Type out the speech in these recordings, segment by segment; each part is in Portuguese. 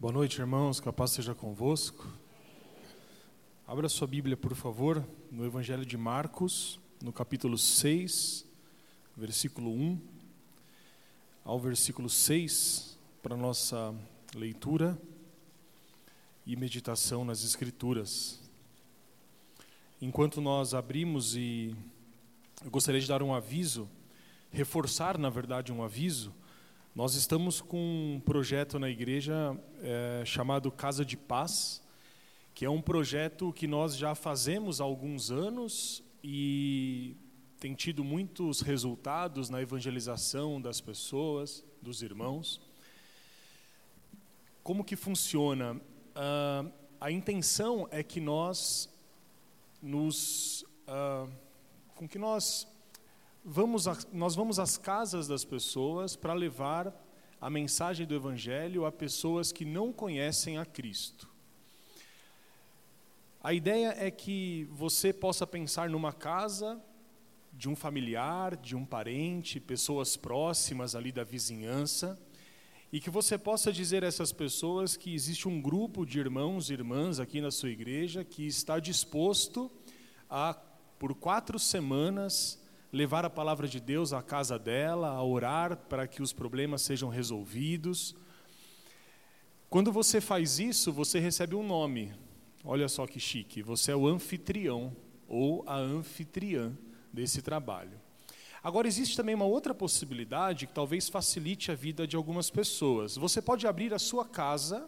Boa noite, irmãos. Que a paz seja convosco. Abra sua Bíblia, por favor, no Evangelho de Marcos, no capítulo 6, versículo 1 ao versículo 6, para nossa leitura e meditação nas Escrituras. Enquanto nós abrimos e eu gostaria de dar um aviso, reforçar, na verdade, um aviso nós estamos com um projeto na igreja é, chamado Casa de Paz, que é um projeto que nós já fazemos há alguns anos e tem tido muitos resultados na evangelização das pessoas, dos irmãos. Como que funciona? Uh, a intenção é que nós nos, uh, com que nós vamos a, nós vamos às casas das pessoas para levar a mensagem do Evangelho a pessoas que não conhecem a Cristo. A ideia é que você possa pensar numa casa de um familiar, de um parente, pessoas próximas ali da vizinhança, e que você possa dizer a essas pessoas que existe um grupo de irmãos e irmãs aqui na sua igreja que está disposto a, por quatro semanas, levar a palavra de Deus à casa dela, a orar para que os problemas sejam resolvidos. Quando você faz isso, você recebe um nome. Olha só que chique, você é o anfitrião ou a anfitriã desse trabalho. Agora, existe também uma outra possibilidade que talvez facilite a vida de algumas pessoas. Você pode abrir a sua casa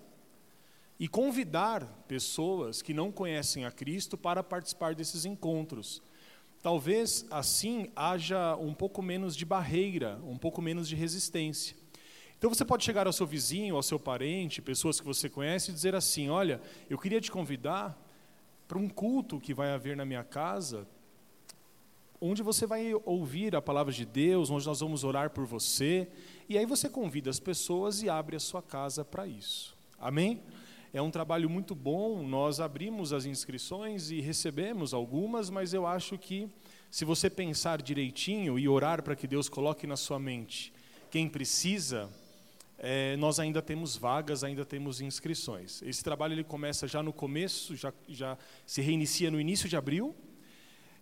e convidar pessoas que não conhecem a Cristo para participar desses encontros. Talvez assim haja um pouco menos de barreira, um pouco menos de resistência. Então você pode chegar ao seu vizinho, ao seu parente, pessoas que você conhece e dizer assim: Olha, eu queria te convidar para um culto que vai haver na minha casa, onde você vai ouvir a palavra de Deus, onde nós vamos orar por você. E aí você convida as pessoas e abre a sua casa para isso. Amém? É um trabalho muito bom, nós abrimos as inscrições e recebemos algumas, mas eu acho que se você pensar direitinho e orar para que Deus coloque na sua mente quem precisa, é, nós ainda temos vagas, ainda temos inscrições. Esse trabalho ele começa já no começo, já, já se reinicia no início de abril.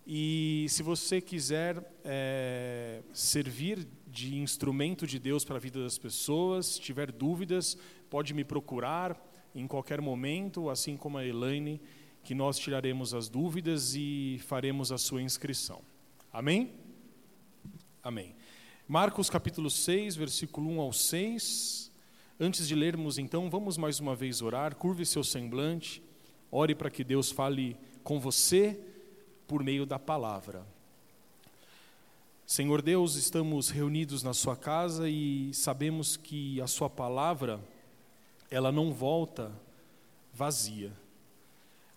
E se você quiser é, servir de instrumento de Deus para a vida das pessoas, tiver dúvidas, pode me procurar em qualquer momento, assim como a Elaine, que nós tiraremos as dúvidas e faremos a sua inscrição. Amém? Amém. Marcos capítulo 6, versículo 1 ao 6. Antes de lermos, então, vamos mais uma vez orar. Curve seu semblante, ore para que Deus fale com você por meio da palavra. Senhor Deus, estamos reunidos na Sua casa e sabemos que a Sua palavra ela não volta vazia.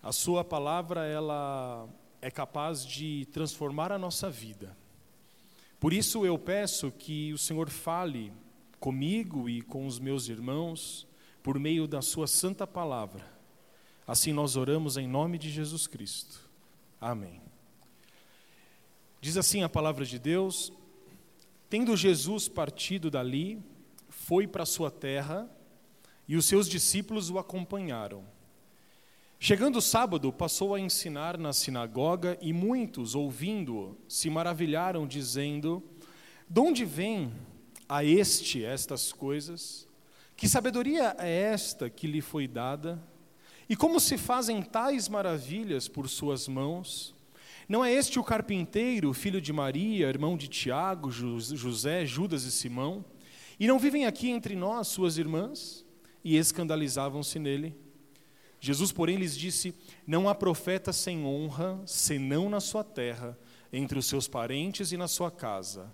A sua palavra ela é capaz de transformar a nossa vida. Por isso eu peço que o Senhor fale comigo e com os meus irmãos por meio da sua santa palavra. Assim nós oramos em nome de Jesus Cristo. Amém. Diz assim a palavra de Deus: Tendo Jesus partido dali, foi para sua terra, e os seus discípulos o acompanharam. Chegando o sábado, passou a ensinar na sinagoga e muitos, ouvindo-o, se maravilharam, dizendo: De onde vem a este estas coisas? Que sabedoria é esta que lhe foi dada? E como se fazem tais maravilhas por suas mãos? Não é este o carpinteiro, filho de Maria, irmão de Tiago, José, Judas e Simão? E não vivem aqui entre nós suas irmãs? E escandalizavam-se nele. Jesus, porém, lhes disse: Não há profeta sem honra, senão na sua terra, entre os seus parentes e na sua casa.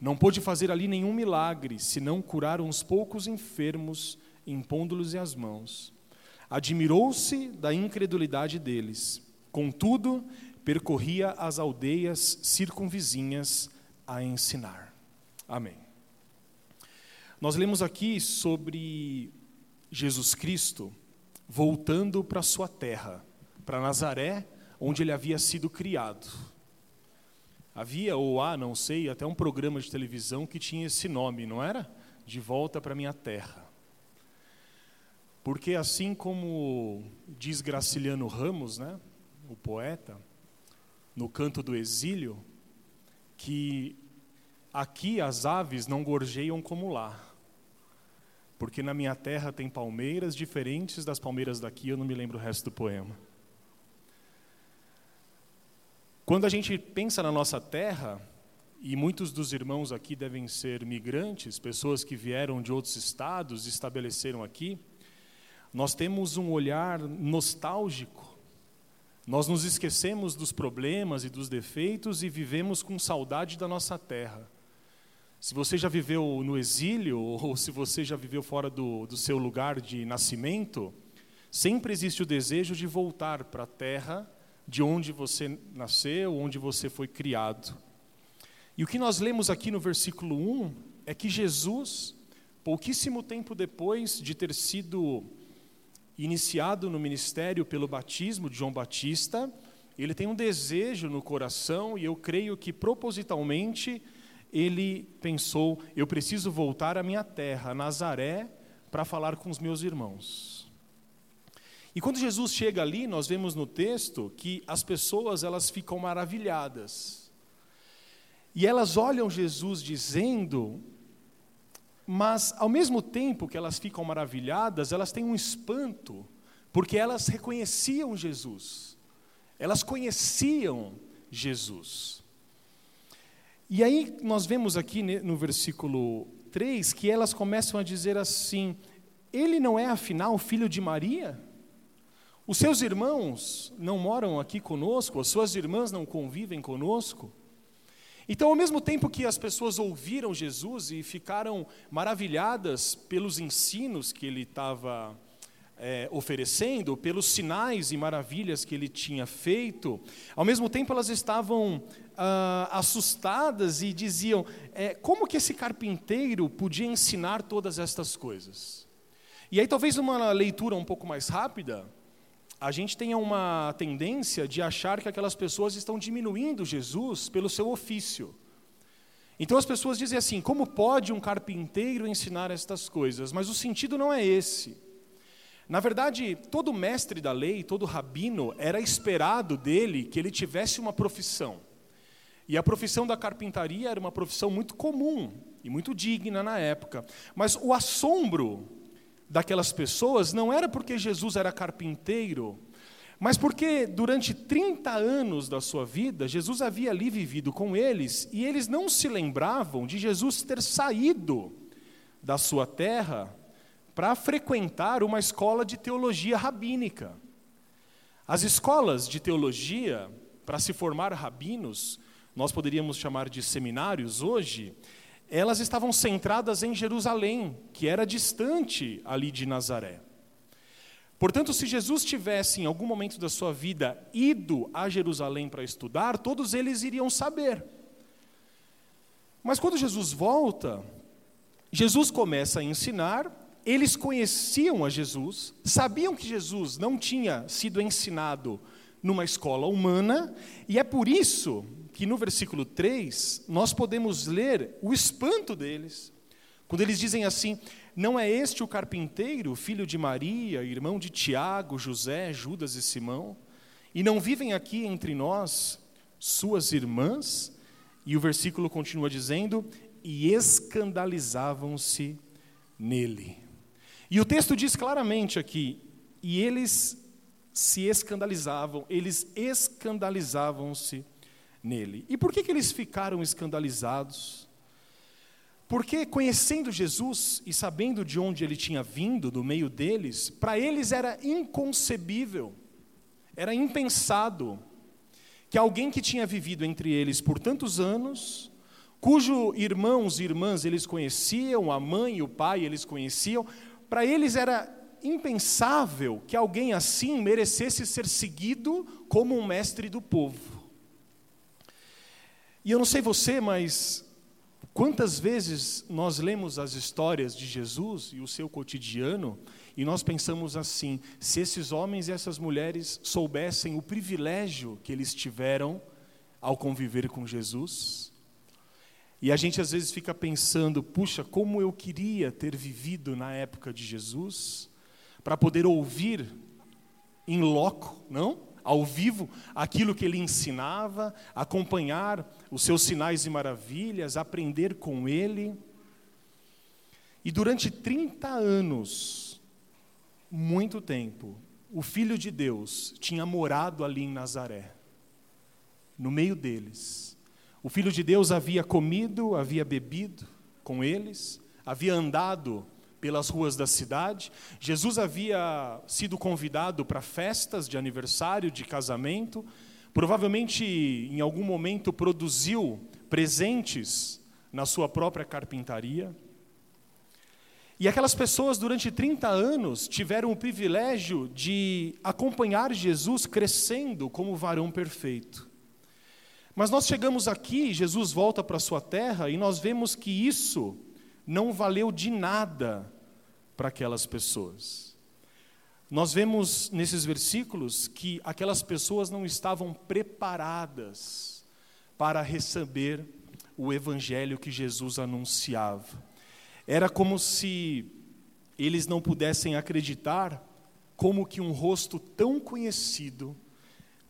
Não pôde fazer ali nenhum milagre, senão curar uns poucos enfermos, impondo-lhes as mãos. Admirou-se da incredulidade deles. Contudo, percorria as aldeias circunvizinhas a ensinar. Amém. Nós lemos aqui sobre Jesus Cristo voltando para sua terra, para Nazaré, onde ele havia sido criado. Havia ou há, não sei, até um programa de televisão que tinha esse nome, não era? De volta para minha terra. Porque assim como diz Graciliano Ramos, né, o poeta, no canto do exílio, que aqui as aves não gorjeiam como lá. Porque na minha terra tem palmeiras diferentes das palmeiras daqui, eu não me lembro o resto do poema. Quando a gente pensa na nossa terra, e muitos dos irmãos aqui devem ser migrantes, pessoas que vieram de outros estados e estabeleceram aqui, nós temos um olhar nostálgico. Nós nos esquecemos dos problemas e dos defeitos e vivemos com saudade da nossa terra. Se você já viveu no exílio ou se você já viveu fora do, do seu lugar de nascimento, sempre existe o desejo de voltar para a terra de onde você nasceu, onde você foi criado. E o que nós lemos aqui no versículo 1 é que Jesus, pouquíssimo tempo depois de ter sido iniciado no ministério pelo batismo de João Batista, ele tem um desejo no coração e eu creio que propositalmente ele pensou: eu preciso voltar à minha terra, Nazaré, para falar com os meus irmãos. E quando Jesus chega ali, nós vemos no texto que as pessoas elas ficam maravilhadas. E elas olham Jesus dizendo mas, ao mesmo tempo que elas ficam maravilhadas, elas têm um espanto, porque elas reconheciam Jesus, elas conheciam Jesus. E aí nós vemos aqui no versículo 3 que elas começam a dizer assim: Ele não é afinal filho de Maria? Os seus irmãos não moram aqui conosco, as suas irmãs não convivem conosco? Então, ao mesmo tempo que as pessoas ouviram Jesus e ficaram maravilhadas pelos ensinos que ele estava é, oferecendo, pelos sinais e maravilhas que ele tinha feito, ao mesmo tempo elas estavam ah, assustadas e diziam: é, como que esse carpinteiro podia ensinar todas estas coisas? E aí, talvez uma leitura um pouco mais rápida, a gente tenha uma tendência de achar que aquelas pessoas estão diminuindo Jesus pelo seu ofício. Então as pessoas dizem assim: como pode um carpinteiro ensinar estas coisas? Mas o sentido não é esse. Na verdade, todo mestre da lei, todo rabino, era esperado dele que ele tivesse uma profissão. E a profissão da carpintaria era uma profissão muito comum e muito digna na época. Mas o assombro daquelas pessoas não era porque Jesus era carpinteiro, mas porque durante 30 anos da sua vida, Jesus havia ali vivido com eles e eles não se lembravam de Jesus ter saído da sua terra para frequentar uma escola de teologia rabínica. As escolas de teologia, para se formar rabinos, nós poderíamos chamar de seminários hoje, elas estavam centradas em Jerusalém, que era distante ali de Nazaré. Portanto, se Jesus tivesse em algum momento da sua vida ido a Jerusalém para estudar, todos eles iriam saber. Mas quando Jesus volta, Jesus começa a ensinar, eles conheciam a Jesus, sabiam que Jesus não tinha sido ensinado numa escola humana, e é por isso que no versículo 3 nós podemos ler o espanto deles, quando eles dizem assim: Não é este o carpinteiro, filho de Maria, irmão de Tiago, José, Judas e Simão? E não vivem aqui entre nós suas irmãs? E o versículo continua dizendo: E escandalizavam-se nele. E o texto diz claramente aqui: E eles se escandalizavam, eles escandalizavam-se nele. E por que, que eles ficaram escandalizados? Porque conhecendo Jesus e sabendo de onde ele tinha vindo, do meio deles, para eles era inconcebível, era impensado que alguém que tinha vivido entre eles por tantos anos, cujo irmãos e irmãs eles conheciam, a mãe e o pai eles conheciam, para eles era impensável que alguém assim merecesse ser seguido como um mestre do povo. E eu não sei você, mas quantas vezes nós lemos as histórias de Jesus e o seu cotidiano e nós pensamos assim: se esses homens e essas mulheres soubessem o privilégio que eles tiveram ao conviver com Jesus, e a gente às vezes fica pensando, puxa, como eu queria ter vivido na época de Jesus, para poder ouvir em loco, não? Ao vivo, aquilo que ele ensinava, acompanhar os seus sinais e maravilhas, aprender com ele. E durante 30 anos, muito tempo, o Filho de Deus tinha morado ali em Nazaré, no meio deles. O Filho de Deus havia comido, havia bebido com eles, havia andado pelas ruas da cidade. Jesus havia sido convidado para festas de aniversário, de casamento. Provavelmente, em algum momento, produziu presentes na sua própria carpintaria. E aquelas pessoas, durante 30 anos, tiveram o privilégio de acompanhar Jesus crescendo como varão perfeito. Mas nós chegamos aqui, Jesus volta para a sua terra, e nós vemos que isso não valeu de nada para aquelas pessoas. Nós vemos nesses versículos que aquelas pessoas não estavam preparadas para receber o evangelho que Jesus anunciava. Era como se eles não pudessem acreditar como que um rosto tão conhecido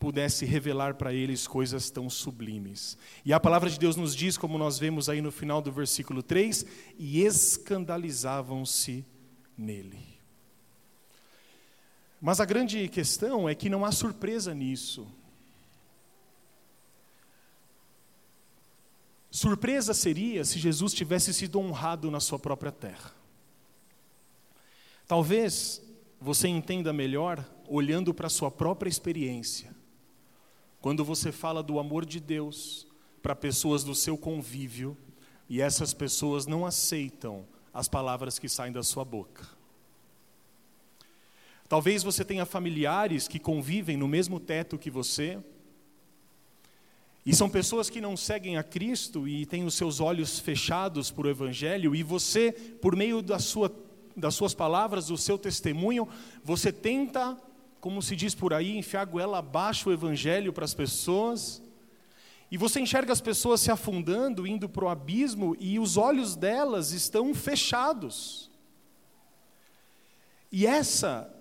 pudesse revelar para eles coisas tão sublimes. E a palavra de Deus nos diz, como nós vemos aí no final do versículo 3, e escandalizavam-se nele. Mas a grande questão é que não há surpresa nisso. Surpresa seria se Jesus tivesse sido honrado na sua própria terra. Talvez você entenda melhor olhando para a sua própria experiência quando você fala do amor de Deus para pessoas do seu convívio e essas pessoas não aceitam as palavras que saem da sua boca. Talvez você tenha familiares que convivem no mesmo teto que você, e são pessoas que não seguem a Cristo e têm os seus olhos fechados para o Evangelho, e você, por meio da sua, das suas palavras, do seu testemunho, você tenta como se diz por aí, enfiar a goela abaixo o evangelho para as pessoas. E você enxerga as pessoas se afundando, indo para o abismo, e os olhos delas estão fechados. E essa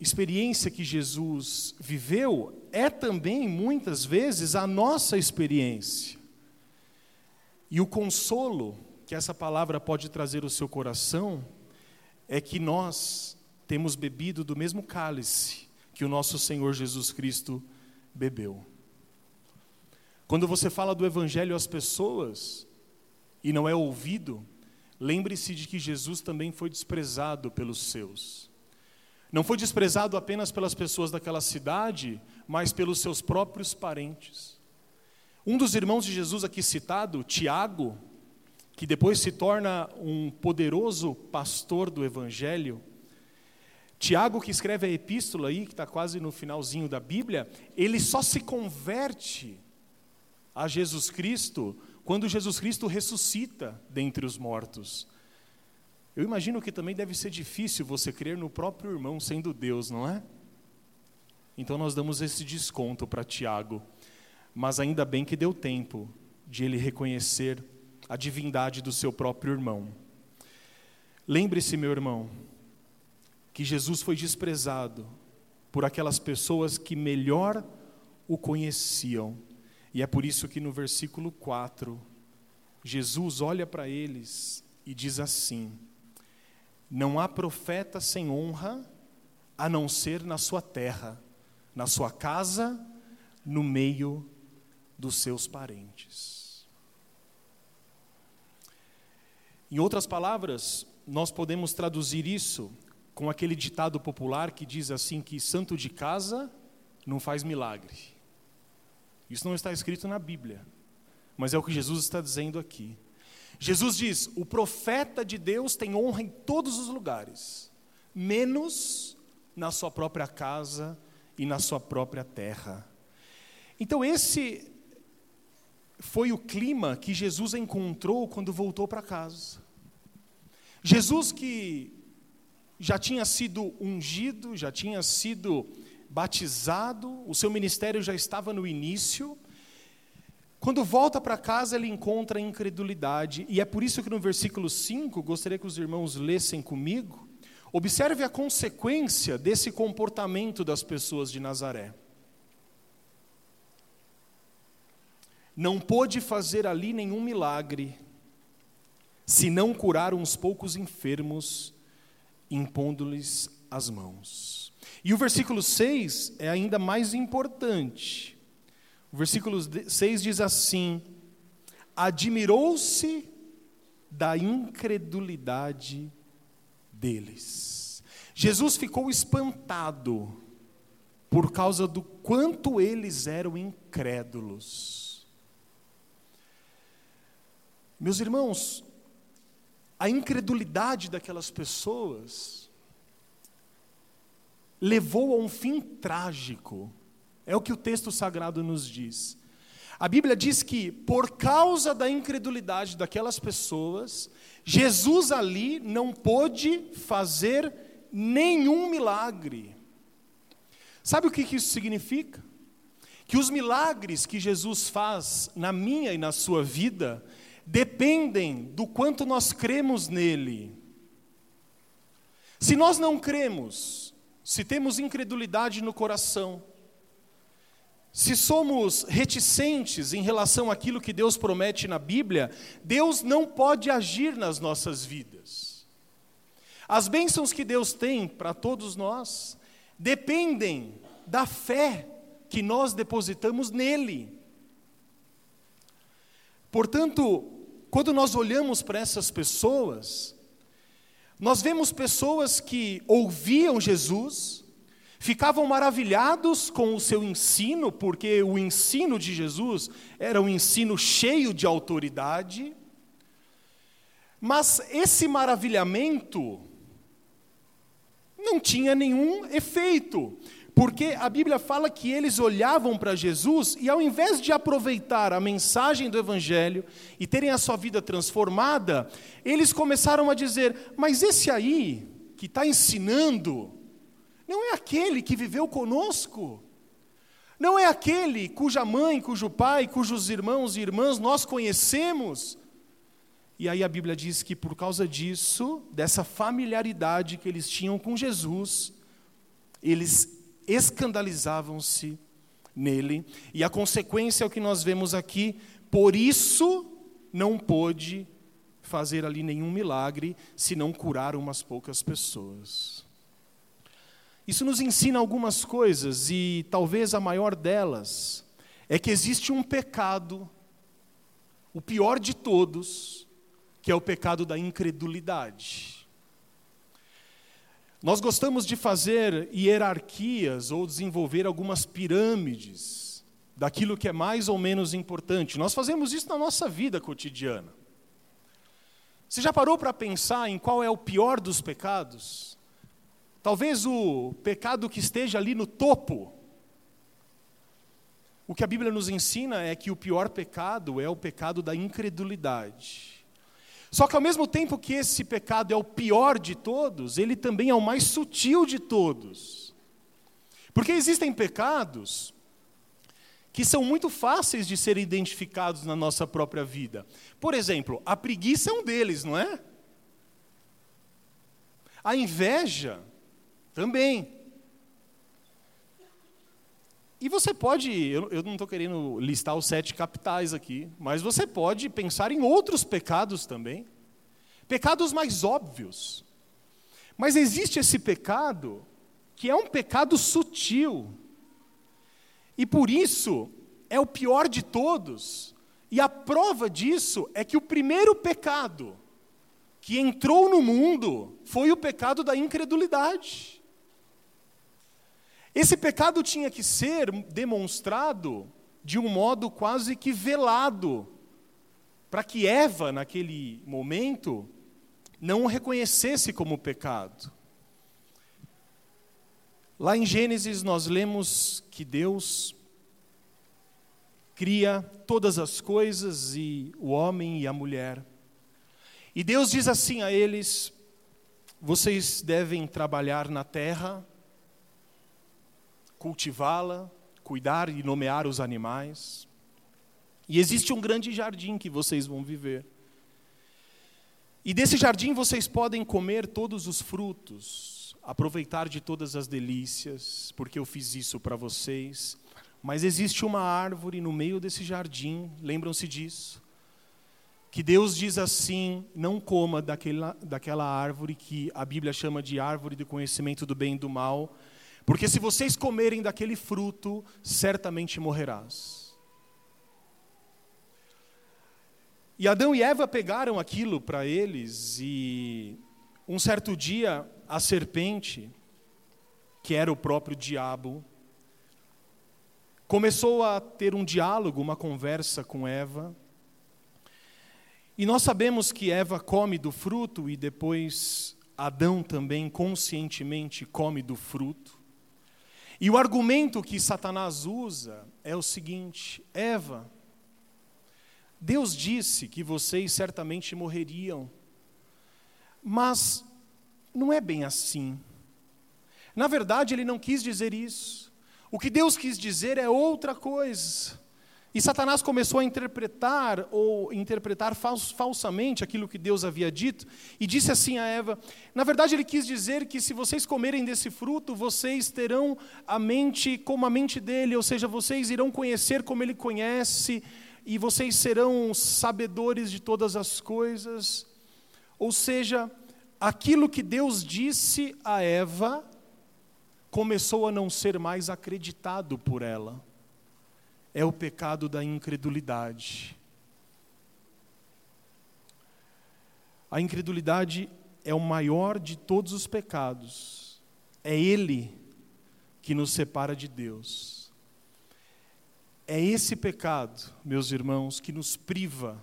experiência que Jesus viveu é também, muitas vezes, a nossa experiência. E o consolo que essa palavra pode trazer ao seu coração é que nós temos bebido do mesmo cálice que o nosso Senhor Jesus Cristo bebeu. Quando você fala do Evangelho às pessoas e não é ouvido, lembre-se de que Jesus também foi desprezado pelos seus. Não foi desprezado apenas pelas pessoas daquela cidade, mas pelos seus próprios parentes. Um dos irmãos de Jesus aqui citado, Tiago, que depois se torna um poderoso pastor do Evangelho, Tiago, que escreve a epístola aí, que está quase no finalzinho da Bíblia, ele só se converte a Jesus Cristo quando Jesus Cristo ressuscita dentre os mortos. Eu imagino que também deve ser difícil você crer no próprio irmão sendo Deus, não é? Então nós damos esse desconto para Tiago. Mas ainda bem que deu tempo de ele reconhecer a divindade do seu próprio irmão. Lembre-se, meu irmão, que Jesus foi desprezado por aquelas pessoas que melhor o conheciam. E é por isso que no versículo 4, Jesus olha para eles e diz assim: Não há profeta sem honra a não ser na sua terra, na sua casa, no meio dos seus parentes. Em outras palavras, nós podemos traduzir isso com aquele ditado popular que diz assim que santo de casa não faz milagre. Isso não está escrito na Bíblia, mas é o que Jesus está dizendo aqui. Jesus diz: o profeta de Deus tem honra em todos os lugares, menos na sua própria casa e na sua própria terra. Então, esse foi o clima que Jesus encontrou quando voltou para casa. Jesus que já tinha sido ungido, já tinha sido batizado, o seu ministério já estava no início. Quando volta para casa, ele encontra incredulidade, e é por isso que no versículo 5, gostaria que os irmãos lessem comigo, Observe a consequência desse comportamento das pessoas de Nazaré. Não pôde fazer ali nenhum milagre, se não curar uns poucos enfermos, impondo-lhes as mãos. E o versículo 6 é ainda mais importante. O versículo 6 diz assim: Admirou-se da incredulidade deles. Jesus ficou espantado por causa do quanto eles eram incrédulos. Meus irmãos, a incredulidade daquelas pessoas levou a um fim trágico. É o que o texto sagrado nos diz. A Bíblia diz que, por causa da incredulidade daquelas pessoas, Jesus ali não pôde fazer nenhum milagre. Sabe o que isso significa? Que os milagres que Jesus faz na minha e na sua vida dependem do quanto nós cremos nele. Se nós não cremos, se temos incredulidade no coração, se somos reticentes em relação àquilo que Deus promete na Bíblia, Deus não pode agir nas nossas vidas. As bênçãos que Deus tem para todos nós dependem da fé que nós depositamos nele. Portanto, quando nós olhamos para essas pessoas, nós vemos pessoas que ouviam Jesus, ficavam maravilhados com o seu ensino, porque o ensino de Jesus era um ensino cheio de autoridade, mas esse maravilhamento não tinha nenhum efeito, porque a Bíblia fala que eles olhavam para Jesus e, ao invés de aproveitar a mensagem do Evangelho e terem a sua vida transformada, eles começaram a dizer: Mas esse aí, que está ensinando, não é aquele que viveu conosco. Não é aquele cuja mãe, cujo pai, cujos irmãos e irmãs nós conhecemos. E aí a Bíblia diz que por causa disso, dessa familiaridade que eles tinham com Jesus, eles escandalizavam-se nele. E a consequência é o que nós vemos aqui, por isso não pôde fazer ali nenhum milagre, senão curar umas poucas pessoas. Isso nos ensina algumas coisas, e talvez a maior delas é que existe um pecado, o pior de todos, que é o pecado da incredulidade. Nós gostamos de fazer hierarquias ou desenvolver algumas pirâmides daquilo que é mais ou menos importante. Nós fazemos isso na nossa vida cotidiana. Você já parou para pensar em qual é o pior dos pecados? Talvez o pecado que esteja ali no topo. O que a Bíblia nos ensina é que o pior pecado é o pecado da incredulidade. Só que ao mesmo tempo que esse pecado é o pior de todos, ele também é o mais sutil de todos. Porque existem pecados que são muito fáceis de serem identificados na nossa própria vida. Por exemplo, a preguiça é um deles, não é? A inveja também. E você pode, eu, eu não estou querendo listar os sete capitais aqui, mas você pode pensar em outros pecados também. Pecados mais óbvios. Mas existe esse pecado que é um pecado sutil. E por isso é o pior de todos. E a prova disso é que o primeiro pecado que entrou no mundo foi o pecado da incredulidade. Esse pecado tinha que ser demonstrado de um modo quase que velado, para que Eva, naquele momento, não o reconhecesse como pecado. Lá em Gênesis nós lemos que Deus cria todas as coisas e o homem e a mulher. E Deus diz assim a eles: vocês devem trabalhar na terra cultivá-la, cuidar e nomear os animais. E existe um grande jardim que vocês vão viver. E desse jardim vocês podem comer todos os frutos, aproveitar de todas as delícias, porque eu fiz isso para vocês. Mas existe uma árvore no meio desse jardim, lembram-se disso? Que Deus diz assim: não coma daquela, daquela árvore que a Bíblia chama de árvore do conhecimento do bem e do mal, porque se vocês comerem daquele fruto, certamente morrerás. E Adão e Eva pegaram aquilo para eles, e um certo dia a serpente, que era o próprio diabo, começou a ter um diálogo, uma conversa com Eva. E nós sabemos que Eva come do fruto e depois Adão também conscientemente come do fruto. E o argumento que Satanás usa é o seguinte: Eva, Deus disse que vocês certamente morreriam, mas não é bem assim. Na verdade, ele não quis dizer isso. O que Deus quis dizer é outra coisa. E Satanás começou a interpretar ou interpretar falsamente aquilo que Deus havia dito e disse assim a Eva: na verdade, ele quis dizer que se vocês comerem desse fruto, vocês terão a mente como a mente dele, ou seja, vocês irão conhecer como ele conhece, e vocês serão sabedores de todas as coisas. Ou seja, aquilo que Deus disse a Eva começou a não ser mais acreditado por ela. É o pecado da incredulidade. A incredulidade é o maior de todos os pecados. É ele que nos separa de Deus. É esse pecado, meus irmãos, que nos priva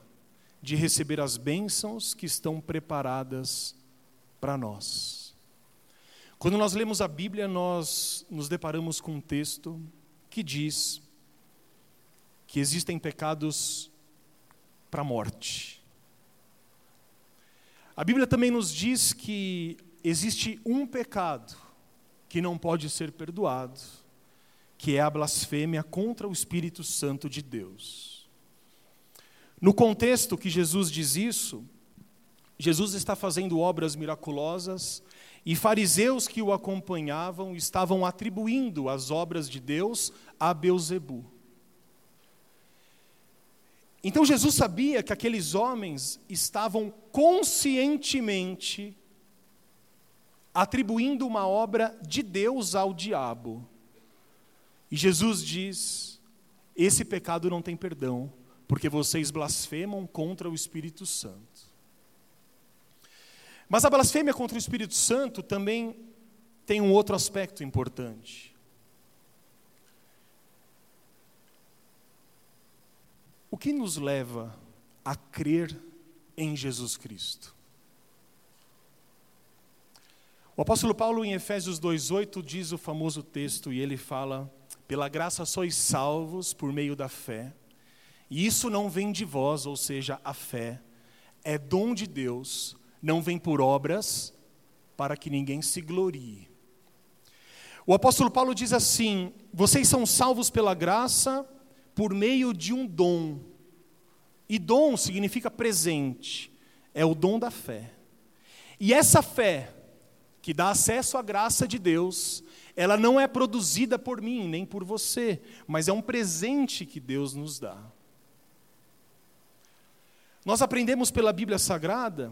de receber as bênçãos que estão preparadas para nós. Quando nós lemos a Bíblia, nós nos deparamos com um texto que diz que existem pecados para a morte. A Bíblia também nos diz que existe um pecado que não pode ser perdoado que é a blasfêmia contra o Espírito Santo de Deus. No contexto que Jesus diz isso, Jesus está fazendo obras miraculosas e fariseus que o acompanhavam estavam atribuindo as obras de Deus a Beuzebu. Então Jesus sabia que aqueles homens estavam conscientemente atribuindo uma obra de Deus ao diabo. E Jesus diz: esse pecado não tem perdão, porque vocês blasfemam contra o Espírito Santo. Mas a blasfêmia contra o Espírito Santo também tem um outro aspecto importante. O que nos leva a crer em Jesus Cristo? O apóstolo Paulo, em Efésios 2,8, diz o famoso texto, e ele fala pela graça sois salvos por meio da fé. E isso não vem de vós, ou seja, a fé é dom de Deus, não vem por obras, para que ninguém se glorie. O apóstolo Paulo diz assim: vocês são salvos pela graça por meio de um dom. E dom significa presente, é o dom da fé. E essa fé, que dá acesso à graça de Deus, ela não é produzida por mim, nem por você, mas é um presente que Deus nos dá. Nós aprendemos pela Bíblia Sagrada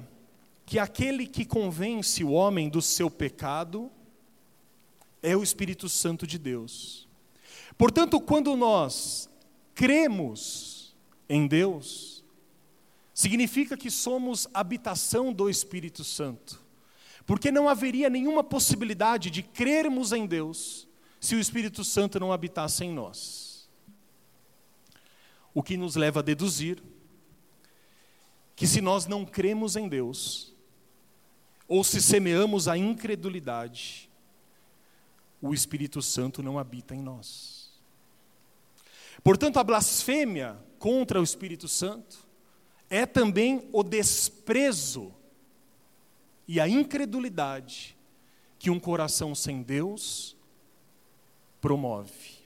que aquele que convence o homem do seu pecado é o Espírito Santo de Deus. Portanto, quando nós cremos em Deus, significa que somos habitação do Espírito Santo. Porque não haveria nenhuma possibilidade de crermos em Deus se o Espírito Santo não habitasse em nós. O que nos leva a deduzir que se nós não cremos em Deus, ou se semeamos a incredulidade, o Espírito Santo não habita em nós. Portanto, a blasfêmia contra o Espírito Santo é também o desprezo e a incredulidade que um coração sem Deus promove.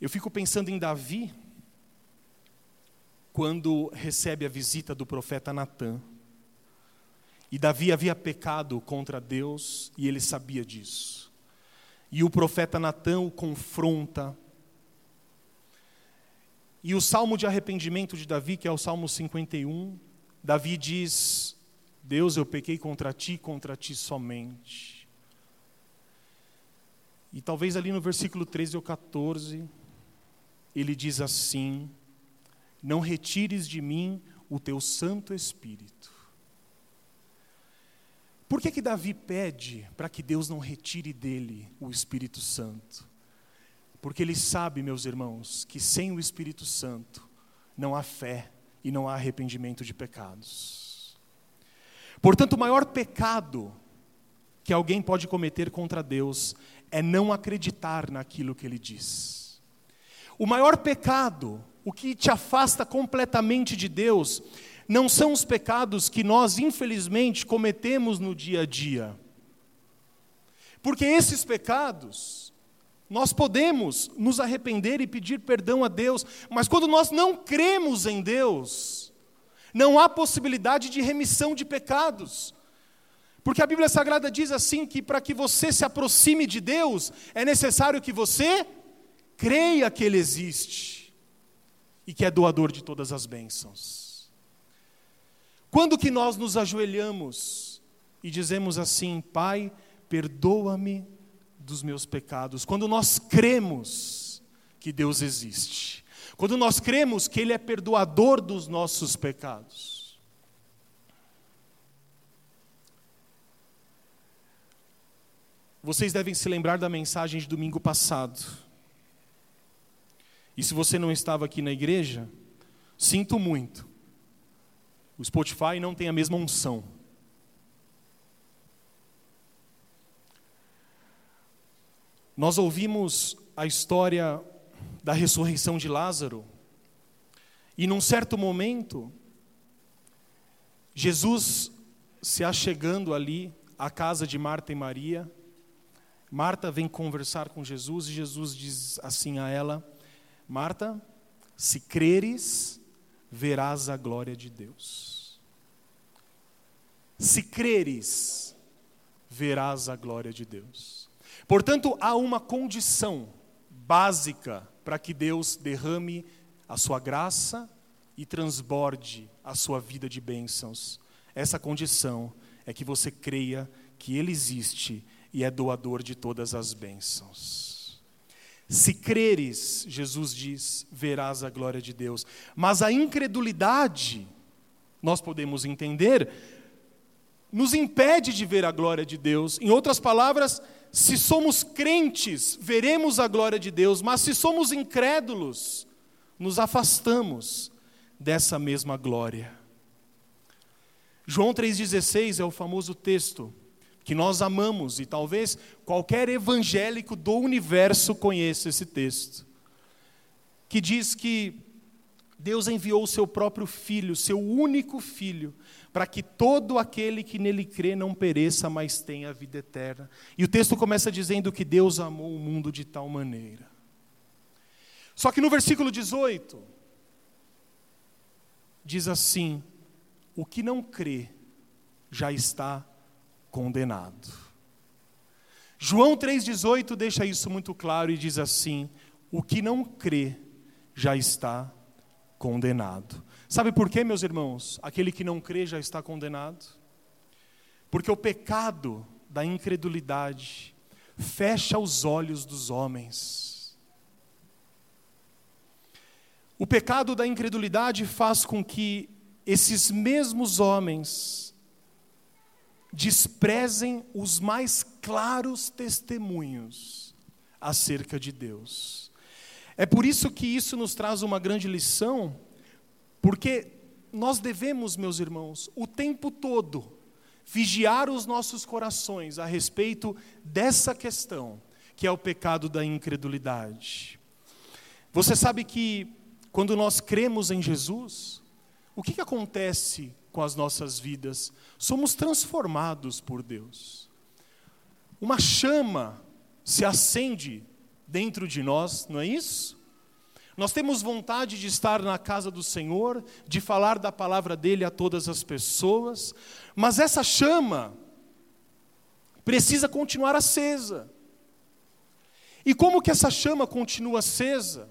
Eu fico pensando em Davi, quando recebe a visita do profeta Natã. E Davi havia pecado contra Deus e ele sabia disso. E o profeta Natã o confronta. E o salmo de arrependimento de Davi, que é o salmo 51, Davi diz: Deus, eu pequei contra ti, contra ti somente. E talvez ali no versículo 13 ou 14, ele diz assim: Não retires de mim o teu Santo Espírito. Por que, que Davi pede para que Deus não retire dele o Espírito Santo? Porque ele sabe, meus irmãos, que sem o Espírito Santo não há fé e não há arrependimento de pecados. Portanto, o maior pecado que alguém pode cometer contra Deus é não acreditar naquilo que ele diz. O maior pecado, o que te afasta completamente de Deus, não são os pecados que nós, infelizmente, cometemos no dia a dia. Porque esses pecados, nós podemos nos arrepender e pedir perdão a Deus, mas quando nós não cremos em Deus, não há possibilidade de remissão de pecados. Porque a Bíblia Sagrada diz assim que para que você se aproxime de Deus, é necessário que você creia que Ele existe e que é doador de todas as bênçãos. Quando que nós nos ajoelhamos e dizemos assim, Pai, perdoa-me dos meus pecados? Quando nós cremos que Deus existe. Quando nós cremos que Ele é perdoador dos nossos pecados. Vocês devem se lembrar da mensagem de domingo passado e se você não estava aqui na igreja, sinto muito. O Spotify não tem a mesma unção. Nós ouvimos a história da ressurreição de Lázaro, e num certo momento, Jesus se achegando ali à casa de Marta e Maria, Marta vem conversar com Jesus e Jesus diz assim a ela: Marta, se creres, verás a glória de Deus. Se creres, verás a glória de Deus. Portanto, há uma condição básica para que Deus derrame a sua graça e transborde a sua vida de bênçãos. Essa condição é que você creia que Ele existe e é doador de todas as bênçãos. Se creres, Jesus diz, verás a glória de Deus. Mas a incredulidade, nós podemos entender, nos impede de ver a glória de Deus. Em outras palavras, se somos crentes, veremos a glória de Deus, mas se somos incrédulos, nos afastamos dessa mesma glória. João 3,16 é o famoso texto que nós amamos, e talvez qualquer evangélico do universo conheça esse texto, que diz que Deus enviou o seu próprio filho, seu único filho, para que todo aquele que nele crê não pereça, mas tenha a vida eterna. E o texto começa dizendo que Deus amou o mundo de tal maneira. Só que no versículo 18, diz assim: o que não crê já está condenado. João 3,18 deixa isso muito claro e diz assim: o que não crê já está condenado. Sabe por quê, meus irmãos? Aquele que não crê já está condenado? Porque o pecado da incredulidade fecha os olhos dos homens. O pecado da incredulidade faz com que esses mesmos homens desprezem os mais claros testemunhos acerca de Deus. É por isso que isso nos traz uma grande lição, porque nós devemos, meus irmãos, o tempo todo vigiar os nossos corações a respeito dessa questão, que é o pecado da incredulidade. Você sabe que quando nós cremos em Jesus, o que, que acontece com as nossas vidas, somos transformados por Deus. Uma chama se acende dentro de nós, não é isso? Nós temos vontade de estar na casa do Senhor, de falar da palavra dele a todas as pessoas, mas essa chama precisa continuar acesa. E como que essa chama continua acesa?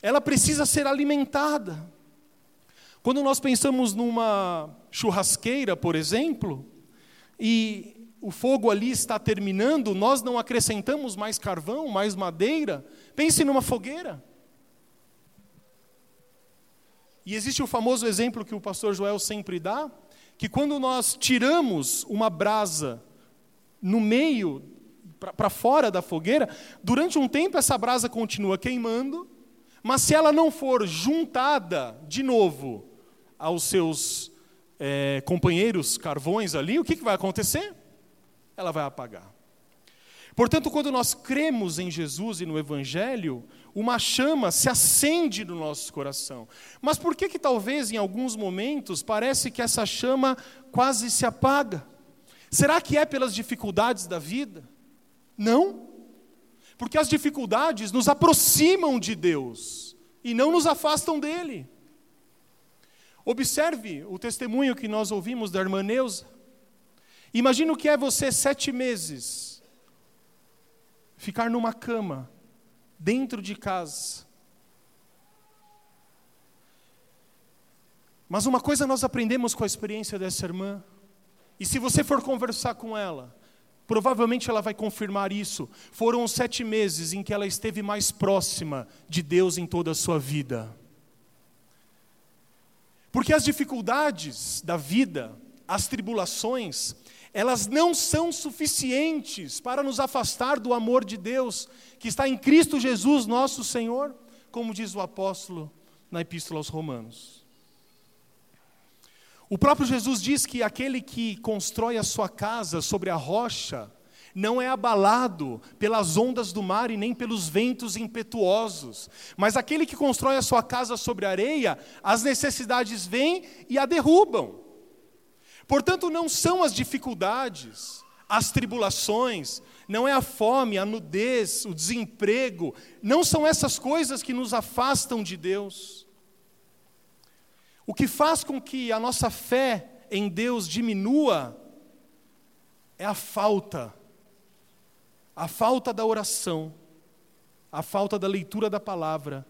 Ela precisa ser alimentada. Quando nós pensamos numa churrasqueira, por exemplo, e o fogo ali está terminando, nós não acrescentamos mais carvão, mais madeira. Pense numa fogueira. E existe o famoso exemplo que o pastor Joel sempre dá, que quando nós tiramos uma brasa no meio, para fora da fogueira, durante um tempo essa brasa continua queimando, mas se ela não for juntada de novo aos seus é, companheiros carvões ali, o que, que vai acontecer? Ela vai apagar. Portanto, quando nós cremos em Jesus e no Evangelho, uma chama se acende no nosso coração. Mas por que que talvez em alguns momentos parece que essa chama quase se apaga? Será que é pelas dificuldades da vida? Não. Porque as dificuldades nos aproximam de Deus e não nos afastam dele. Observe o testemunho que nós ouvimos da irmã Neuza. Imagina o que é você sete meses ficar numa cama dentro de casa. Mas uma coisa nós aprendemos com a experiência dessa irmã, e se você for conversar com ela, provavelmente ela vai confirmar isso. Foram os sete meses em que ela esteve mais próxima de Deus em toda a sua vida. Porque as dificuldades da vida, as tribulações, elas não são suficientes para nos afastar do amor de Deus que está em Cristo Jesus, nosso Senhor, como diz o apóstolo na Epístola aos Romanos. O próprio Jesus diz que aquele que constrói a sua casa sobre a rocha, não é abalado pelas ondas do mar e nem pelos ventos impetuosos, mas aquele que constrói a sua casa sobre areia, as necessidades vêm e a derrubam. Portanto, não são as dificuldades, as tribulações, não é a fome, a nudez, o desemprego, não são essas coisas que nos afastam de Deus. O que faz com que a nossa fé em Deus diminua é a falta a falta da oração, a falta da leitura da palavra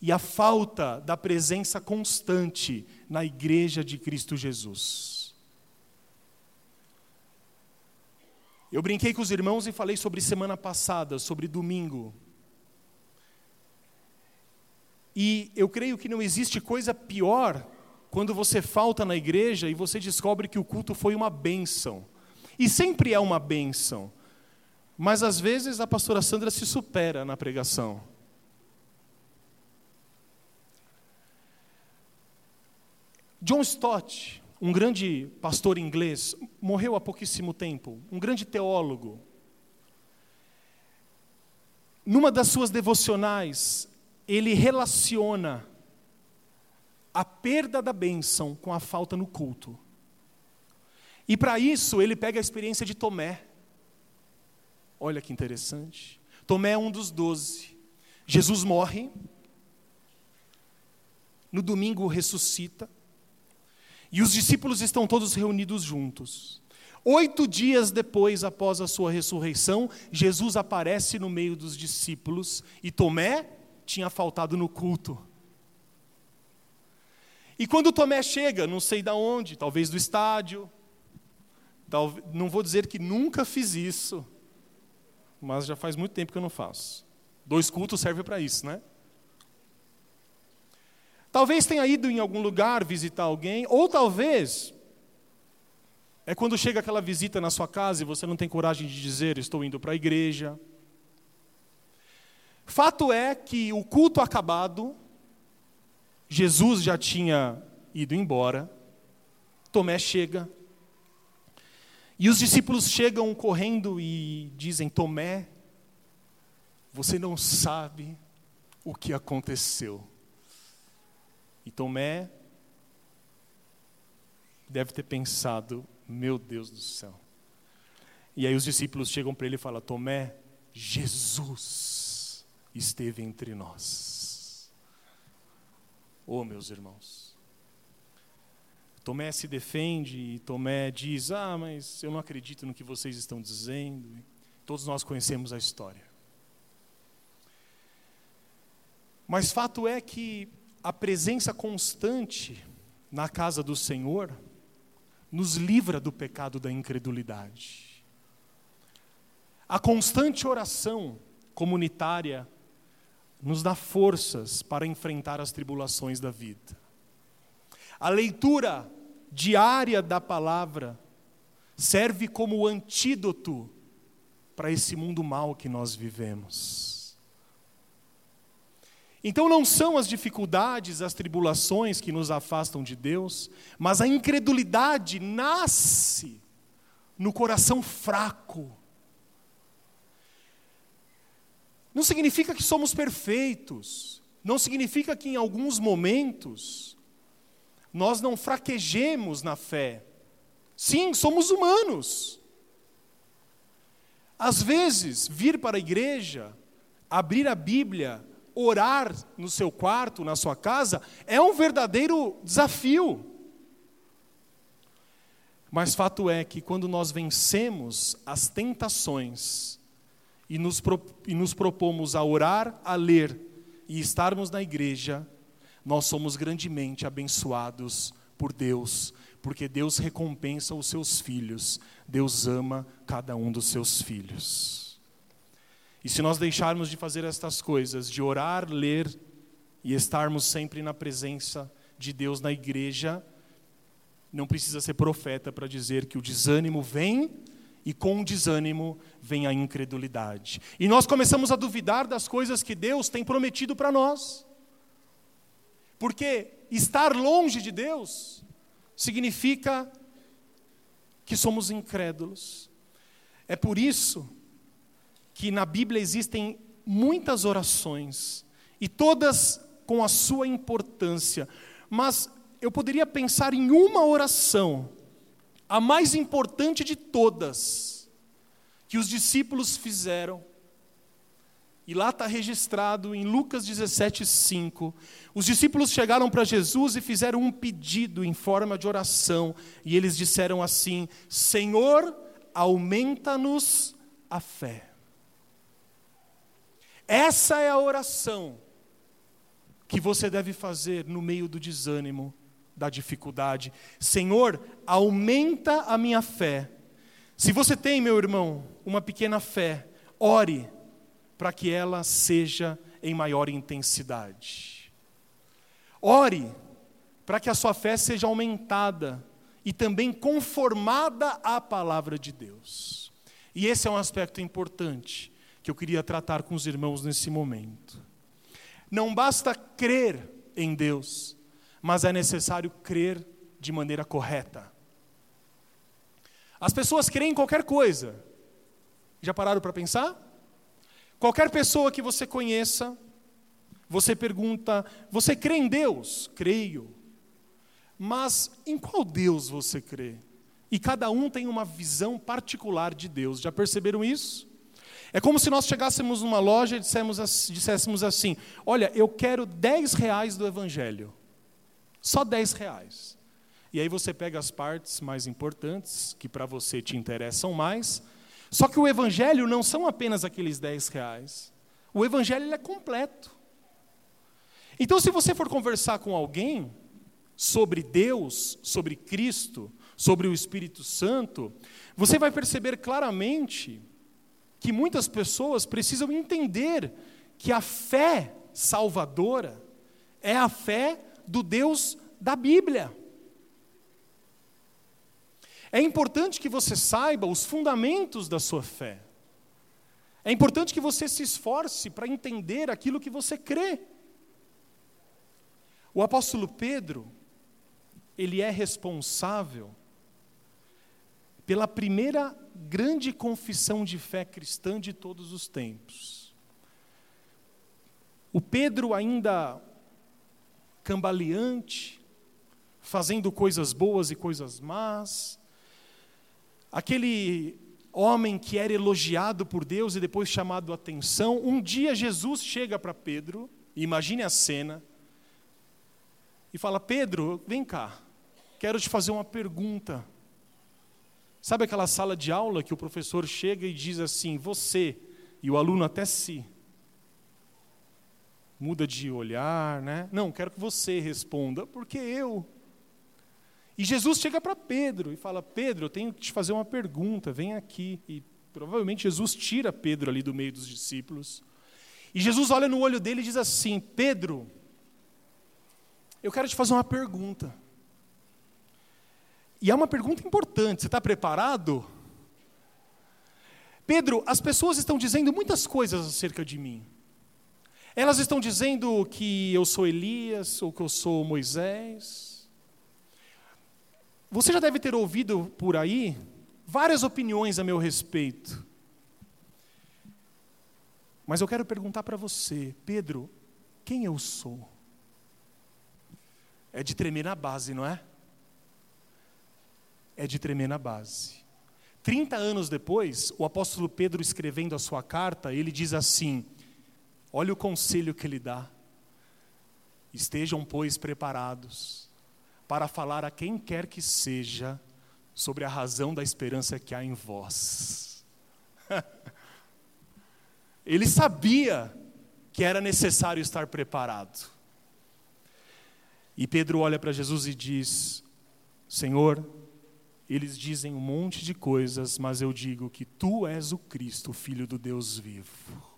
e a falta da presença constante na igreja de Cristo Jesus. Eu brinquei com os irmãos e falei sobre semana passada, sobre domingo. E eu creio que não existe coisa pior quando você falta na igreja e você descobre que o culto foi uma bênção. E sempre é uma bênção. Mas às vezes a pastora Sandra se supera na pregação. John Stott, um grande pastor inglês, morreu há pouquíssimo tempo, um grande teólogo. Numa das suas devocionais, ele relaciona a perda da bênção com a falta no culto. E para isso, ele pega a experiência de Tomé. Olha que interessante. Tomé é um dos doze. Jesus morre. No domingo ressuscita. E os discípulos estão todos reunidos juntos. Oito dias depois, após a sua ressurreição, Jesus aparece no meio dos discípulos e Tomé tinha faltado no culto. E quando Tomé chega, não sei de onde, talvez do estádio, não vou dizer que nunca fiz isso, mas já faz muito tempo que eu não faço. Dois cultos serve para isso, né? Talvez tenha ido em algum lugar visitar alguém, ou talvez é quando chega aquela visita na sua casa e você não tem coragem de dizer, estou indo para a igreja. Fato é que o culto acabado, Jesus já tinha ido embora, Tomé chega, e os discípulos chegam correndo e dizem: Tomé, você não sabe o que aconteceu. E Tomé deve ter pensado: Meu Deus do céu. E aí os discípulos chegam para ele e falam: Tomé, Jesus esteve entre nós. Oh, meus irmãos. Tomé se defende e Tomé diz: Ah, mas eu não acredito no que vocês estão dizendo. Todos nós conhecemos a história. Mas fato é que a presença constante na casa do Senhor nos livra do pecado da incredulidade. A constante oração comunitária nos dá forças para enfrentar as tribulações da vida. A leitura diária da palavra serve como antídoto para esse mundo mal que nós vivemos. Então não são as dificuldades, as tribulações que nos afastam de Deus, mas a incredulidade nasce no coração fraco. Não significa que somos perfeitos, não significa que em alguns momentos nós não fraquejemos na fé. Sim, somos humanos. Às vezes, vir para a igreja, abrir a Bíblia, orar no seu quarto, na sua casa, é um verdadeiro desafio. Mas fato é que quando nós vencemos as tentações e nos, pro, e nos propomos a orar, a ler e estarmos na igreja, nós somos grandemente abençoados por Deus, porque Deus recompensa os seus filhos, Deus ama cada um dos seus filhos. E se nós deixarmos de fazer estas coisas, de orar, ler e estarmos sempre na presença de Deus na igreja, não precisa ser profeta para dizer que o desânimo vem e com o desânimo vem a incredulidade. E nós começamos a duvidar das coisas que Deus tem prometido para nós. Porque estar longe de Deus significa que somos incrédulos. É por isso que na Bíblia existem muitas orações, e todas com a sua importância, mas eu poderia pensar em uma oração, a mais importante de todas, que os discípulos fizeram. E lá está registrado em Lucas 17,5. Os discípulos chegaram para Jesus e fizeram um pedido em forma de oração. E eles disseram assim: Senhor, aumenta-nos a fé. Essa é a oração que você deve fazer no meio do desânimo, da dificuldade. Senhor, aumenta a minha fé. Se você tem, meu irmão, uma pequena fé, ore para que ela seja em maior intensidade. Ore para que a sua fé seja aumentada e também conformada à palavra de Deus. E esse é um aspecto importante que eu queria tratar com os irmãos nesse momento. Não basta crer em Deus, mas é necessário crer de maneira correta. As pessoas creem em qualquer coisa. Já pararam para pensar? Qualquer pessoa que você conheça, você pergunta: Você crê em Deus? Creio. Mas em qual Deus você crê? E cada um tem uma visão particular de Deus. Já perceberam isso? É como se nós chegássemos numa loja e disséssemos assim: Olha, eu quero 10 reais do Evangelho. Só 10 reais. E aí você pega as partes mais importantes, que para você te interessam mais. Só que o Evangelho não são apenas aqueles 10 reais. O Evangelho é completo. Então, se você for conversar com alguém sobre Deus, sobre Cristo, sobre o Espírito Santo, você vai perceber claramente que muitas pessoas precisam entender que a fé salvadora é a fé do Deus da Bíblia. É importante que você saiba os fundamentos da sua fé. É importante que você se esforce para entender aquilo que você crê. O apóstolo Pedro, ele é responsável pela primeira grande confissão de fé cristã de todos os tempos. O Pedro, ainda cambaleante, fazendo coisas boas e coisas más, aquele homem que era elogiado por Deus e depois chamado atenção, um dia Jesus chega para Pedro, imagine a cena, e fala: Pedro, vem cá, quero te fazer uma pergunta. Sabe aquela sala de aula que o professor chega e diz assim: Você, e o aluno até se muda de olhar, né? Não, quero que você responda, porque eu. E Jesus chega para Pedro e fala: Pedro, eu tenho que te fazer uma pergunta, vem aqui. E provavelmente Jesus tira Pedro ali do meio dos discípulos. E Jesus olha no olho dele e diz assim: Pedro, eu quero te fazer uma pergunta. E é uma pergunta importante, você está preparado? Pedro, as pessoas estão dizendo muitas coisas acerca de mim. Elas estão dizendo que eu sou Elias ou que eu sou Moisés. Você já deve ter ouvido por aí várias opiniões a meu respeito. Mas eu quero perguntar para você, Pedro, quem eu sou? É de tremer na base, não é? É de tremer na base. Trinta anos depois, o apóstolo Pedro escrevendo a sua carta, ele diz assim: olha o conselho que ele dá. Estejam, pois, preparados para falar a quem quer que seja sobre a razão da esperança que há em vós. ele sabia que era necessário estar preparado. E Pedro olha para Jesus e diz: Senhor, eles dizem um monte de coisas, mas eu digo que tu és o Cristo, o Filho do Deus vivo.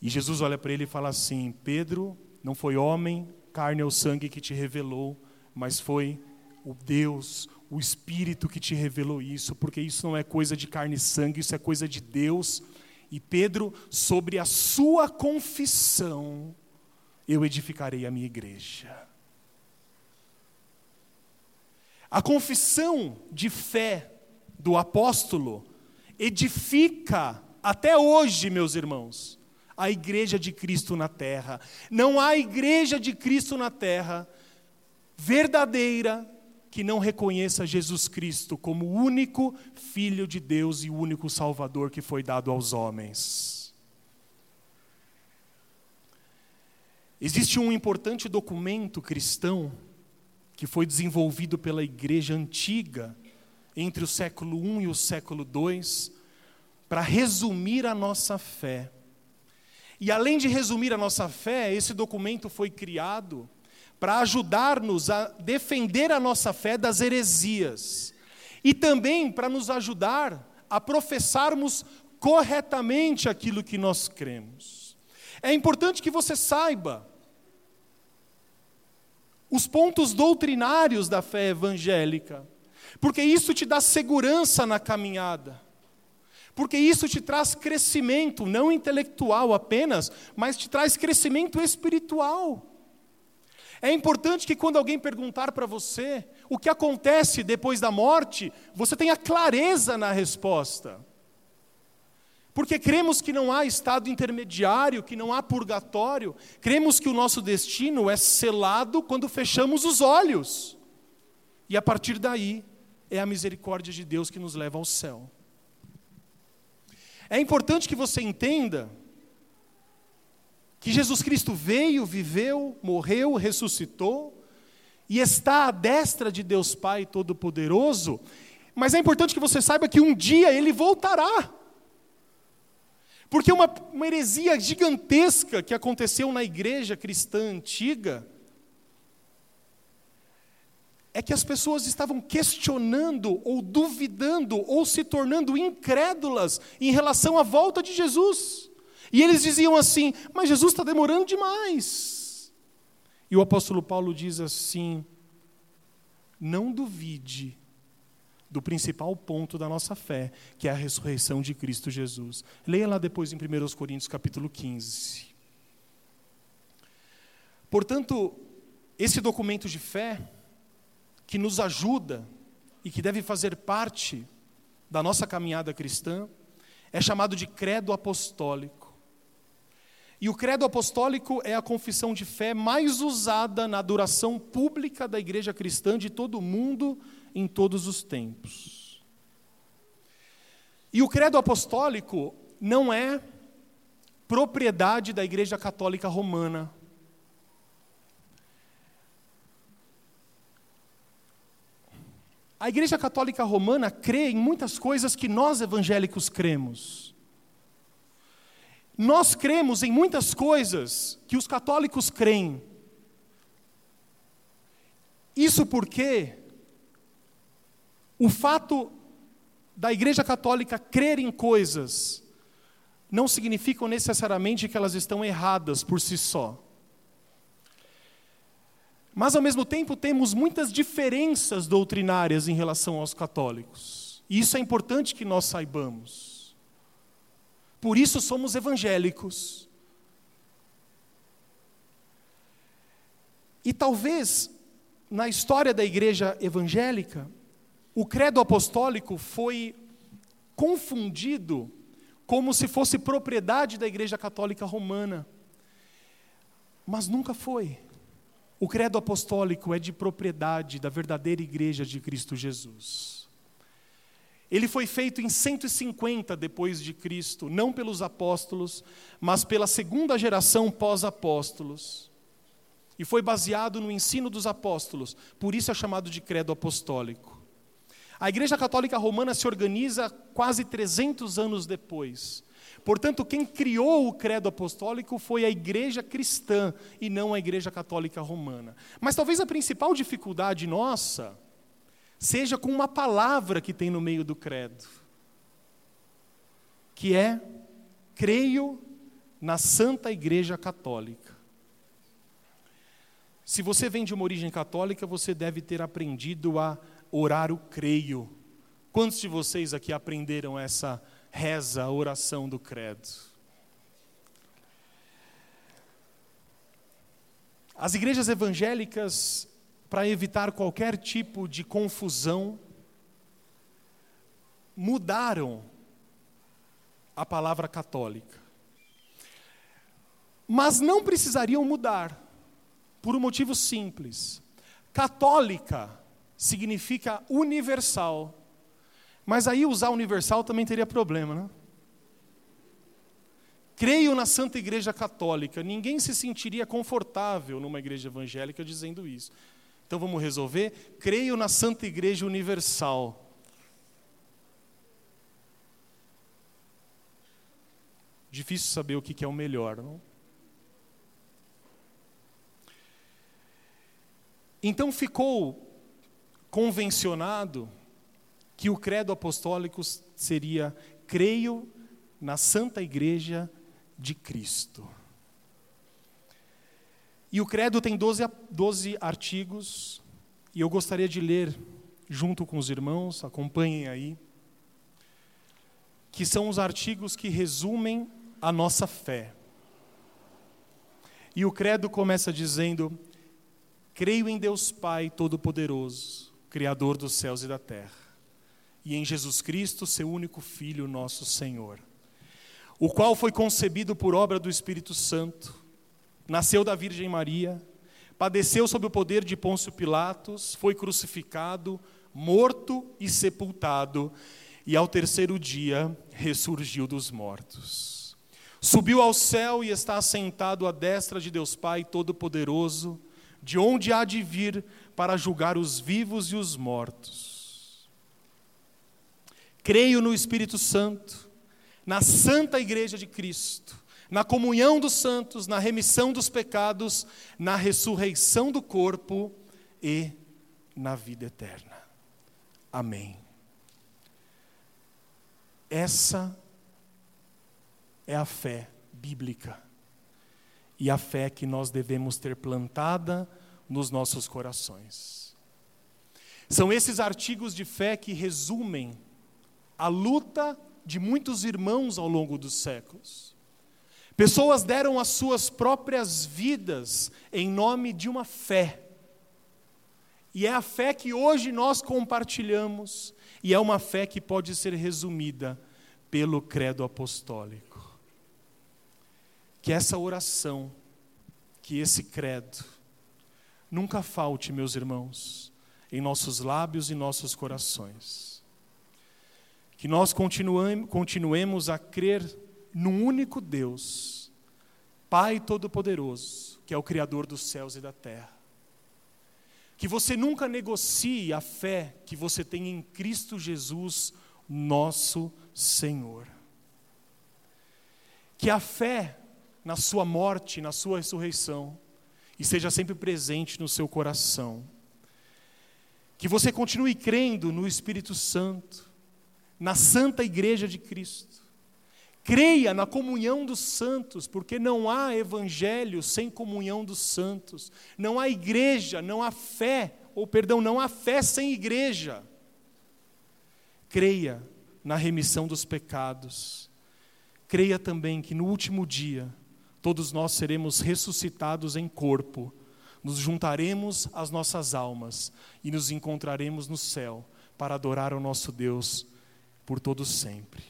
E Jesus olha para ele e fala assim: Pedro, não foi homem, carne ou sangue que te revelou, mas foi o Deus, o Espírito que te revelou isso, porque isso não é coisa de carne e sangue, isso é coisa de Deus. E Pedro, sobre a sua confissão, eu edificarei a minha igreja. A confissão de fé do apóstolo edifica até hoje, meus irmãos, a igreja de Cristo na terra. Não há igreja de Cristo na terra verdadeira que não reconheça Jesus Cristo como o único Filho de Deus e o único Salvador que foi dado aos homens. Existe um importante documento cristão que foi desenvolvido pela igreja antiga entre o século I e o século II para resumir a nossa fé. E além de resumir a nossa fé, esse documento foi criado para ajudar-nos a defender a nossa fé das heresias e também para nos ajudar a professarmos corretamente aquilo que nós cremos. É importante que você saiba os pontos doutrinários da fé evangélica, porque isso te dá segurança na caminhada, porque isso te traz crescimento, não intelectual apenas, mas te traz crescimento espiritual. É importante que quando alguém perguntar para você o que acontece depois da morte, você tenha clareza na resposta. Porque cremos que não há estado intermediário, que não há purgatório, cremos que o nosso destino é selado quando fechamos os olhos. E a partir daí, é a misericórdia de Deus que nos leva ao céu. É importante que você entenda que Jesus Cristo veio, viveu, morreu, ressuscitou e está à destra de Deus Pai Todo-Poderoso, mas é importante que você saiba que um dia ele voltará. Porque uma, uma heresia gigantesca que aconteceu na igreja cristã antiga é que as pessoas estavam questionando, ou duvidando, ou se tornando incrédulas em relação à volta de Jesus. E eles diziam assim: Mas Jesus está demorando demais. E o apóstolo Paulo diz assim: Não duvide do principal ponto da nossa fé, que é a ressurreição de Cristo Jesus. Leia lá depois em 1 Coríntios capítulo 15. Portanto, esse documento de fé, que nos ajuda e que deve fazer parte da nossa caminhada cristã, é chamado de credo apostólico. E o credo apostólico é a confissão de fé mais usada na adoração pública da igreja cristã de todo o mundo em todos os tempos. E o credo apostólico não é propriedade da Igreja Católica Romana. A Igreja Católica Romana crê em muitas coisas que nós evangélicos cremos. Nós cremos em muitas coisas que os católicos creem. Isso porque o fato da Igreja Católica crer em coisas não significam necessariamente que elas estão erradas por si só. Mas, ao mesmo tempo, temos muitas diferenças doutrinárias em relação aos católicos. E isso é importante que nós saibamos. Por isso somos evangélicos. E talvez, na história da igreja evangélica, o credo apostólico foi confundido como se fosse propriedade da Igreja Católica Romana. Mas nunca foi. O credo apostólico é de propriedade da verdadeira igreja de Cristo Jesus. Ele foi feito em 150 depois de Cristo, não pelos apóstolos, mas pela segunda geração pós-apóstolos. E foi baseado no ensino dos apóstolos, por isso é chamado de credo apostólico. A Igreja Católica Romana se organiza quase 300 anos depois. Portanto, quem criou o credo apostólico foi a igreja cristã e não a igreja católica romana. Mas talvez a principal dificuldade nossa seja com uma palavra que tem no meio do credo, que é creio na Santa Igreja Católica. Se você vem de uma origem católica, você deve ter aprendido a orar o creio. Quantos de vocês aqui aprenderam essa reza a oração do credo. As igrejas evangélicas, para evitar qualquer tipo de confusão, mudaram a palavra católica. Mas não precisariam mudar, por um motivo simples. Católica significa universal. Mas aí usar universal também teria problema, né? Creio na Santa Igreja Católica. Ninguém se sentiria confortável numa igreja evangélica dizendo isso. Então vamos resolver? Creio na Santa Igreja Universal. Difícil saber o que é o melhor, não? Então ficou convencionado que o credo apostólico seria: creio na Santa Igreja de Cristo. E o credo tem 12, 12 artigos, e eu gostaria de ler junto com os irmãos, acompanhem aí, que são os artigos que resumem a nossa fé. E o credo começa dizendo: Creio em Deus Pai Todo-Poderoso, Criador dos céus e da terra e em Jesus Cristo, seu único Filho, nosso Senhor, o qual foi concebido por obra do Espírito Santo, nasceu da Virgem Maria, padeceu sob o poder de Pôncio Pilatos, foi crucificado, morto e sepultado, e ao terceiro dia ressurgiu dos mortos. Subiu ao céu e está assentado à destra de Deus Pai Todo-Poderoso, de onde há de vir para julgar os vivos e os mortos. Creio no Espírito Santo, na Santa Igreja de Cristo, na comunhão dos santos, na remissão dos pecados, na ressurreição do corpo e na vida eterna. Amém. Essa é a fé bíblica e a fé que nós devemos ter plantada nos nossos corações. São esses artigos de fé que resumem a luta de muitos irmãos ao longo dos séculos. Pessoas deram as suas próprias vidas em nome de uma fé. E é a fé que hoje nós compartilhamos, e é uma fé que pode ser resumida pelo credo apostólico. Que essa oração, que esse credo, nunca falte, meus irmãos, em nossos lábios e nossos corações que nós continuemos a crer num único Deus, Pai Todo-Poderoso, que é o Criador dos céus e da terra. Que você nunca negocie a fé que você tem em Cristo Jesus, nosso Senhor. Que a fé na sua morte, na sua ressurreição, esteja sempre presente no seu coração. Que você continue crendo no Espírito Santo, na Santa Igreja de Cristo. Creia na comunhão dos santos, porque não há evangelho sem comunhão dos santos. Não há igreja, não há fé, ou perdão, não há fé sem igreja. Creia na remissão dos pecados. Creia também que no último dia todos nós seremos ressuscitados em corpo, nos juntaremos às nossas almas e nos encontraremos no céu para adorar o nosso Deus por todo sempre.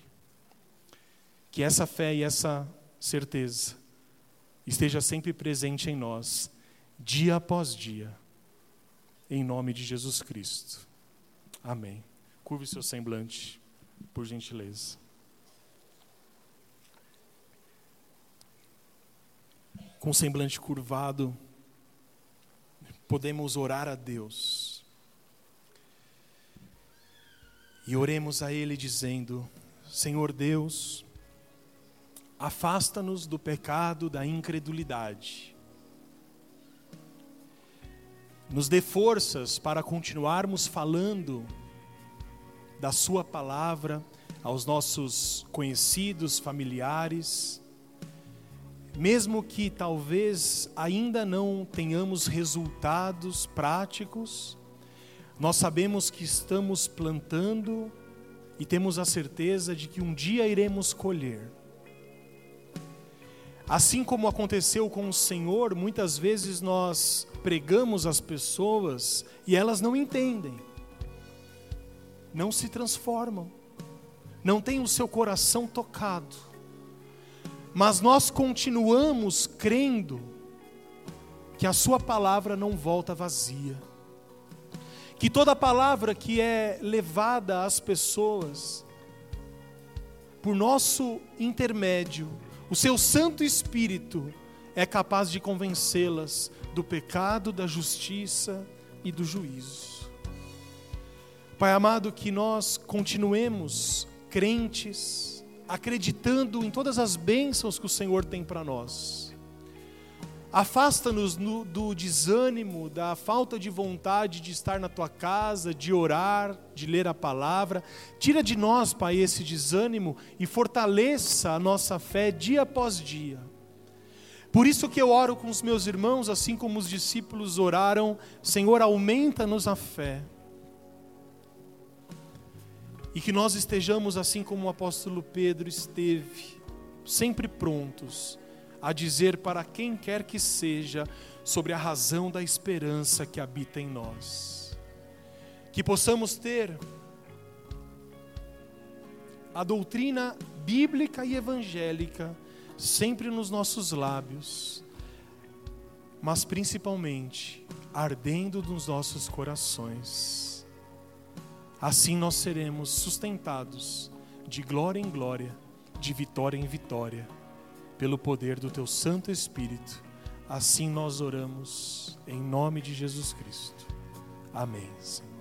Que essa fé e essa certeza esteja sempre presente em nós, dia após dia, em nome de Jesus Cristo. Amém. Curve seu semblante, por gentileza. Com o semblante curvado, podemos orar a Deus. E oremos a Ele dizendo: Senhor Deus, afasta-nos do pecado da incredulidade. Nos dê forças para continuarmos falando da Sua palavra aos nossos conhecidos, familiares, mesmo que talvez ainda não tenhamos resultados práticos, nós sabemos que estamos plantando e temos a certeza de que um dia iremos colher. Assim como aconteceu com o Senhor, muitas vezes nós pregamos às pessoas e elas não entendem, não se transformam, não têm o seu coração tocado, mas nós continuamos crendo que a Sua palavra não volta vazia, que toda palavra que é levada às pessoas, por nosso intermédio, o seu Santo Espírito é capaz de convencê-las do pecado, da justiça e do juízo. Pai amado, que nós continuemos crentes, acreditando em todas as bênçãos que o Senhor tem para nós Afasta-nos do desânimo, da falta de vontade de estar na tua casa, de orar, de ler a palavra. Tira de nós, Pai, esse desânimo e fortaleça a nossa fé dia após dia. Por isso que eu oro com os meus irmãos, assim como os discípulos oraram, Senhor, aumenta-nos a fé. E que nós estejamos assim como o apóstolo Pedro esteve, sempre prontos a dizer para quem quer que seja sobre a razão da esperança que habita em nós. Que possamos ter a doutrina bíblica e evangélica sempre nos nossos lábios, mas principalmente ardendo nos nossos corações. Assim nós seremos sustentados de glória em glória, de vitória em vitória pelo poder do teu Santo Espírito. Assim nós oramos, em nome de Jesus Cristo. Amém. Senhor.